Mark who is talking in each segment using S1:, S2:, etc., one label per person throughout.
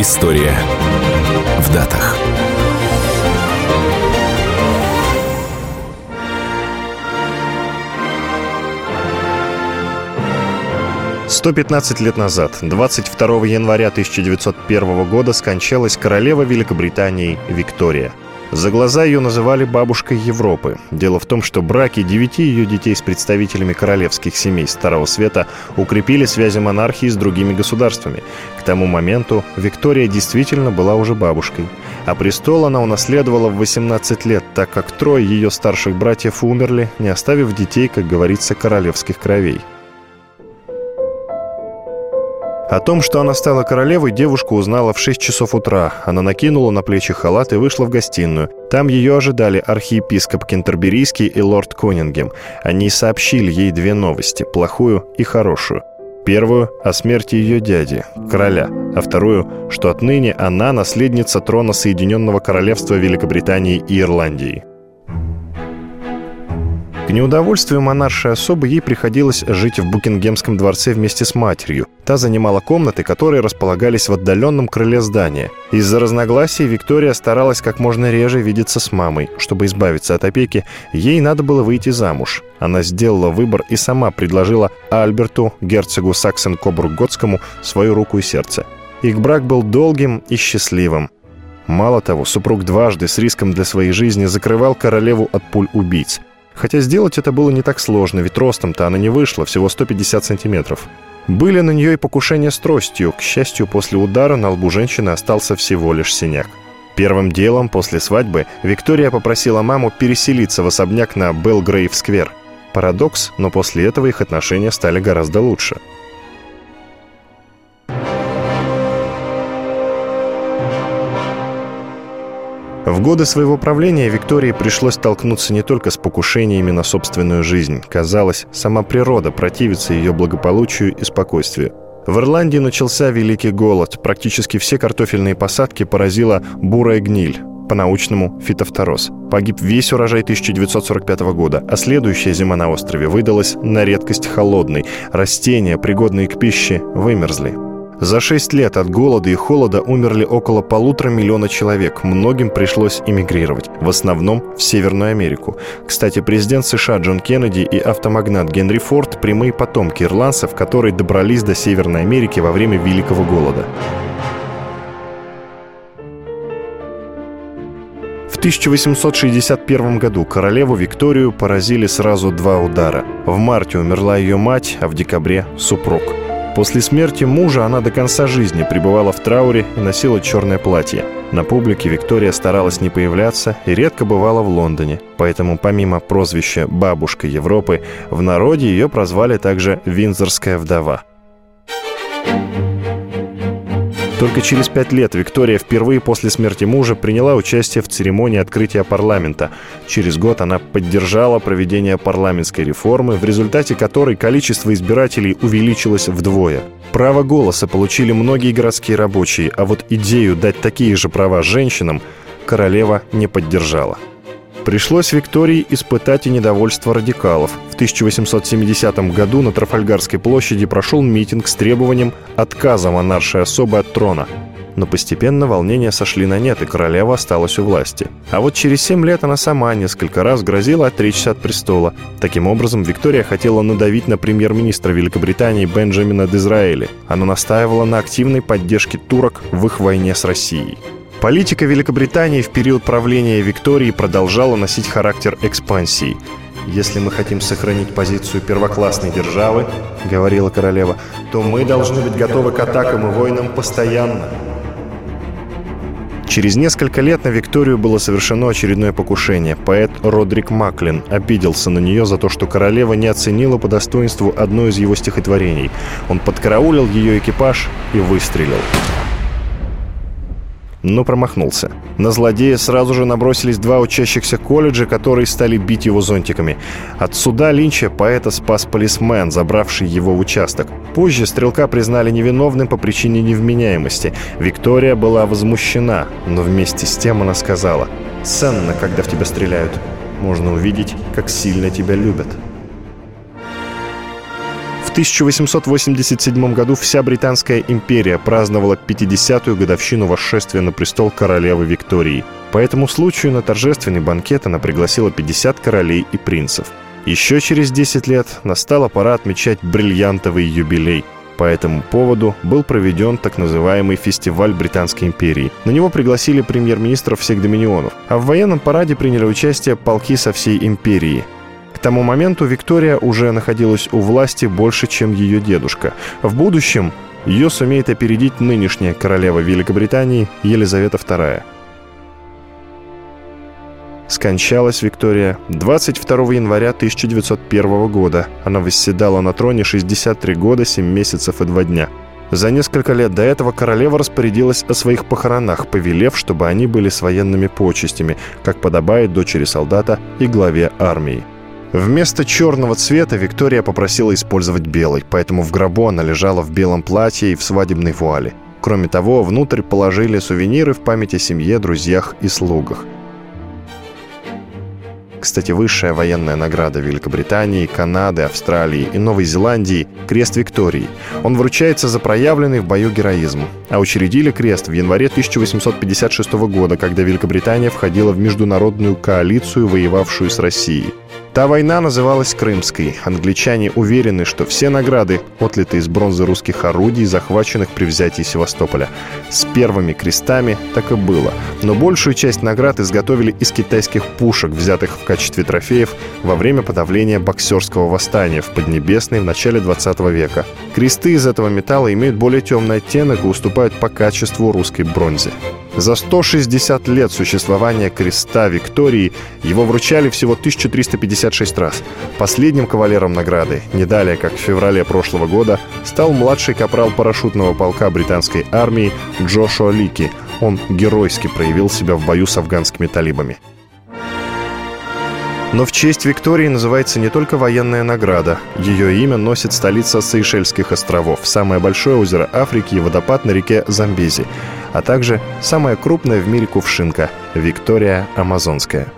S1: История в датах.
S2: Сто пятнадцать лет назад, 22 января 1901 года, скончалась королева Великобритании Виктория – за глаза ее называли бабушкой Европы. Дело в том, что браки девяти ее детей с представителями королевских семей Старого Света укрепили связи монархии с другими государствами. К тому моменту Виктория действительно была уже бабушкой. А престол она унаследовала в 18 лет, так как трое ее старших братьев умерли, не оставив детей, как говорится, королевских кровей. О том, что она стала королевой, девушка узнала в 6 часов утра. Она накинула на плечи халат и вышла в гостиную. Там ее ожидали архиепископ Кентерберийский и лорд Конингем. Они сообщили ей две новости – плохую и хорошую. Первую – о смерти ее дяди, короля, а вторую – что отныне она наследница трона Соединенного Королевства Великобритании и Ирландии. К неудовольствию монаршей особы ей приходилось жить в Букингемском дворце вместе с матерью. Та занимала комнаты, которые располагались в отдаленном крыле здания. Из-за разногласий Виктория старалась как можно реже видеться с мамой. Чтобы избавиться от опеки, ей надо было выйти замуж. Она сделала выбор и сама предложила Альберту, герцогу Саксен-Кобург-Готскому, свою руку и сердце. Их брак был долгим и счастливым. Мало того, супруг дважды с риском для своей жизни закрывал королеву от пуль убийц. Хотя сделать это было не так сложно, ведь ростом-то она не вышла, всего 150 сантиметров. Были на нее и покушения с тростью. К счастью, после удара на лбу женщины остался всего лишь синяк. Первым делом после свадьбы Виктория попросила маму переселиться в особняк на Белгрейв-сквер. Парадокс, но после этого их отношения стали гораздо лучше – В годы своего правления Виктории пришлось столкнуться не только с покушениями на собственную жизнь. Казалось, сама природа противится ее благополучию и спокойствию. В Ирландии начался Великий голод. Практически все картофельные посадки поразила бурая гниль, по-научному фитофтороз. Погиб весь урожай 1945 года, а следующая зима на острове выдалась на редкость холодной. Растения, пригодные к пище, вымерзли. За шесть лет от голода и холода умерли около полутора миллиона человек. Многим пришлось эмигрировать, в основном в Северную Америку. Кстати, президент США Джон Кеннеди и автомагнат Генри Форд – прямые потомки ирландцев, которые добрались до Северной Америки во время Великого голода. В 1861 году королеву Викторию поразили сразу два удара. В марте умерла ее мать, а в декабре – супруг – После смерти мужа она до конца жизни пребывала в трауре и носила черное платье. На публике Виктория старалась не появляться и редко бывала в Лондоне. Поэтому помимо прозвища «бабушка Европы», в народе ее прозвали также «Винзорская вдова». Только через пять лет Виктория впервые после смерти мужа приняла участие в церемонии открытия парламента. Через год она поддержала проведение парламентской реформы, в результате которой количество избирателей увеличилось вдвое. Право голоса получили многие городские рабочие, а вот идею дать такие же права женщинам королева не поддержала. Пришлось Виктории испытать и недовольство радикалов. В 1870 году на Трафальгарской площади прошел митинг с требованием отказа монаршей особы от трона. Но постепенно волнения сошли на нет, и королева осталась у власти. А вот через семь лет она сама несколько раз грозила отречься от престола. Таким образом, Виктория хотела надавить на премьер-министра Великобритании Бенджамина Дизраэли. Она настаивала на активной поддержке турок в их войне с Россией. Политика Великобритании в период правления Виктории продолжала носить характер экспансии. «Если мы хотим сохранить позицию первоклассной державы, — говорила королева, — то мы должны быть готовы к атакам и войнам постоянно». Через несколько лет на Викторию было совершено очередное покушение. Поэт Родрик Маклин обиделся на нее за то, что королева не оценила по достоинству одно из его стихотворений. Он подкараулил ее экипаж и выстрелил но промахнулся. На злодея сразу же набросились два учащихся колледжа, которые стали бить его зонтиками. От суда Линча поэта спас полисмен, забравший его участок. Позже стрелка признали невиновным по причине невменяемости. Виктория была возмущена, но вместе с тем она сказала «Ценно, когда в тебя стреляют. Можно увидеть, как сильно тебя любят». В 1887 году вся Британская империя праздновала 50-ю годовщину восшествия на престол королевы Виктории. По этому случаю на торжественный банкет она пригласила 50 королей и принцев. Еще через 10 лет настала пора отмечать бриллиантовый юбилей – по этому поводу был проведен так называемый фестиваль Британской империи. На него пригласили премьер-министров всех доминионов, а в военном параде приняли участие полки со всей империи. Тому моменту Виктория уже находилась у власти больше, чем ее дедушка. В будущем ее сумеет опередить нынешняя королева Великобритании Елизавета II. Скончалась Виктория 22 января 1901 года. Она восседала на троне 63 года, 7 месяцев и 2 дня. За несколько лет до этого королева распорядилась о своих похоронах, повелев, чтобы они были с военными почестями, как подобает дочери солдата и главе армии. Вместо черного цвета Виктория попросила использовать белый, поэтому в гробу она лежала в белом платье и в свадебной вуале. Кроме того, внутрь положили сувениры в память о семье, друзьях и слугах – кстати, высшая военная награда Великобритании, Канады, Австралии и Новой Зеландии – Крест Виктории. Он вручается за проявленный в бою героизм. А учредили крест в январе 1856 года, когда Великобритания входила в международную коалицию, воевавшую с Россией. Та война называлась Крымской. Англичане уверены, что все награды отлиты из бронзы русских орудий, захваченных при взятии Севастополя. С первыми крестами так и было. Но большую часть наград изготовили из китайских пушек, взятых в качестве трофеев во время подавления боксерского восстания в Поднебесной в начале 20 века. Кресты из этого металла имеют более темный оттенок и уступают по качеству русской бронзе. За 160 лет существования креста Виктории его вручали всего 1356 раз. Последним кавалером награды, не далее как в феврале прошлого года, стал младший капрал парашютного полка британской армии Джошуа Лики. Он геройски проявил себя в бою с афганскими талибами. Но в честь Виктории называется не только военная награда. Ее имя носит столица Сейшельских островов, самое большое озеро Африки и водопад на реке Замбези, а также самая крупная в мире кувшинка – Виктория Амазонская.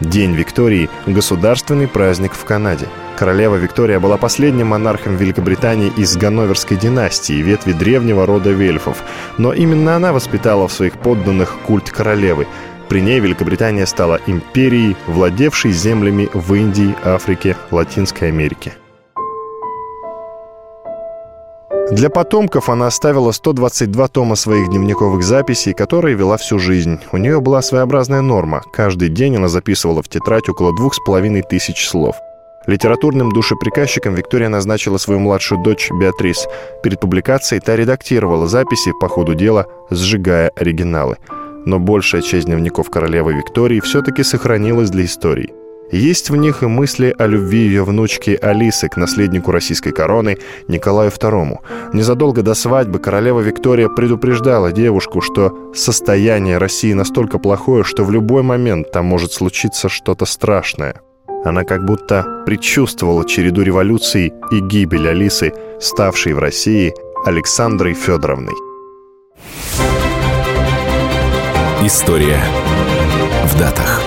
S2: День Виктории – государственный праздник в Канаде. Королева Виктория была последним монархом Великобритании из Ганноверской династии, ветви древнего рода вельфов. Но именно она воспитала в своих подданных культ королевы – при ней Великобритания стала империей, владевшей землями в Индии, Африке, Латинской Америке. Для потомков она оставила 122 тома своих дневниковых записей, которые вела всю жизнь. У нее была своеобразная норма. Каждый день она записывала в тетрадь около двух с половиной тысяч слов. Литературным душеприказчиком Виктория назначила свою младшую дочь Беатрис. Перед публикацией та редактировала записи по ходу дела, сжигая оригиналы – но большая часть дневников королевы Виктории все-таки сохранилась для истории. Есть в них и мысли о любви ее внучки Алисы к наследнику российской короны Николаю II. Незадолго до свадьбы королева Виктория предупреждала девушку, что состояние России настолько плохое, что в любой момент там может случиться что-то страшное. Она как будто предчувствовала череду революций и гибель Алисы, ставшей в России Александрой Федоровной.
S1: История в датах.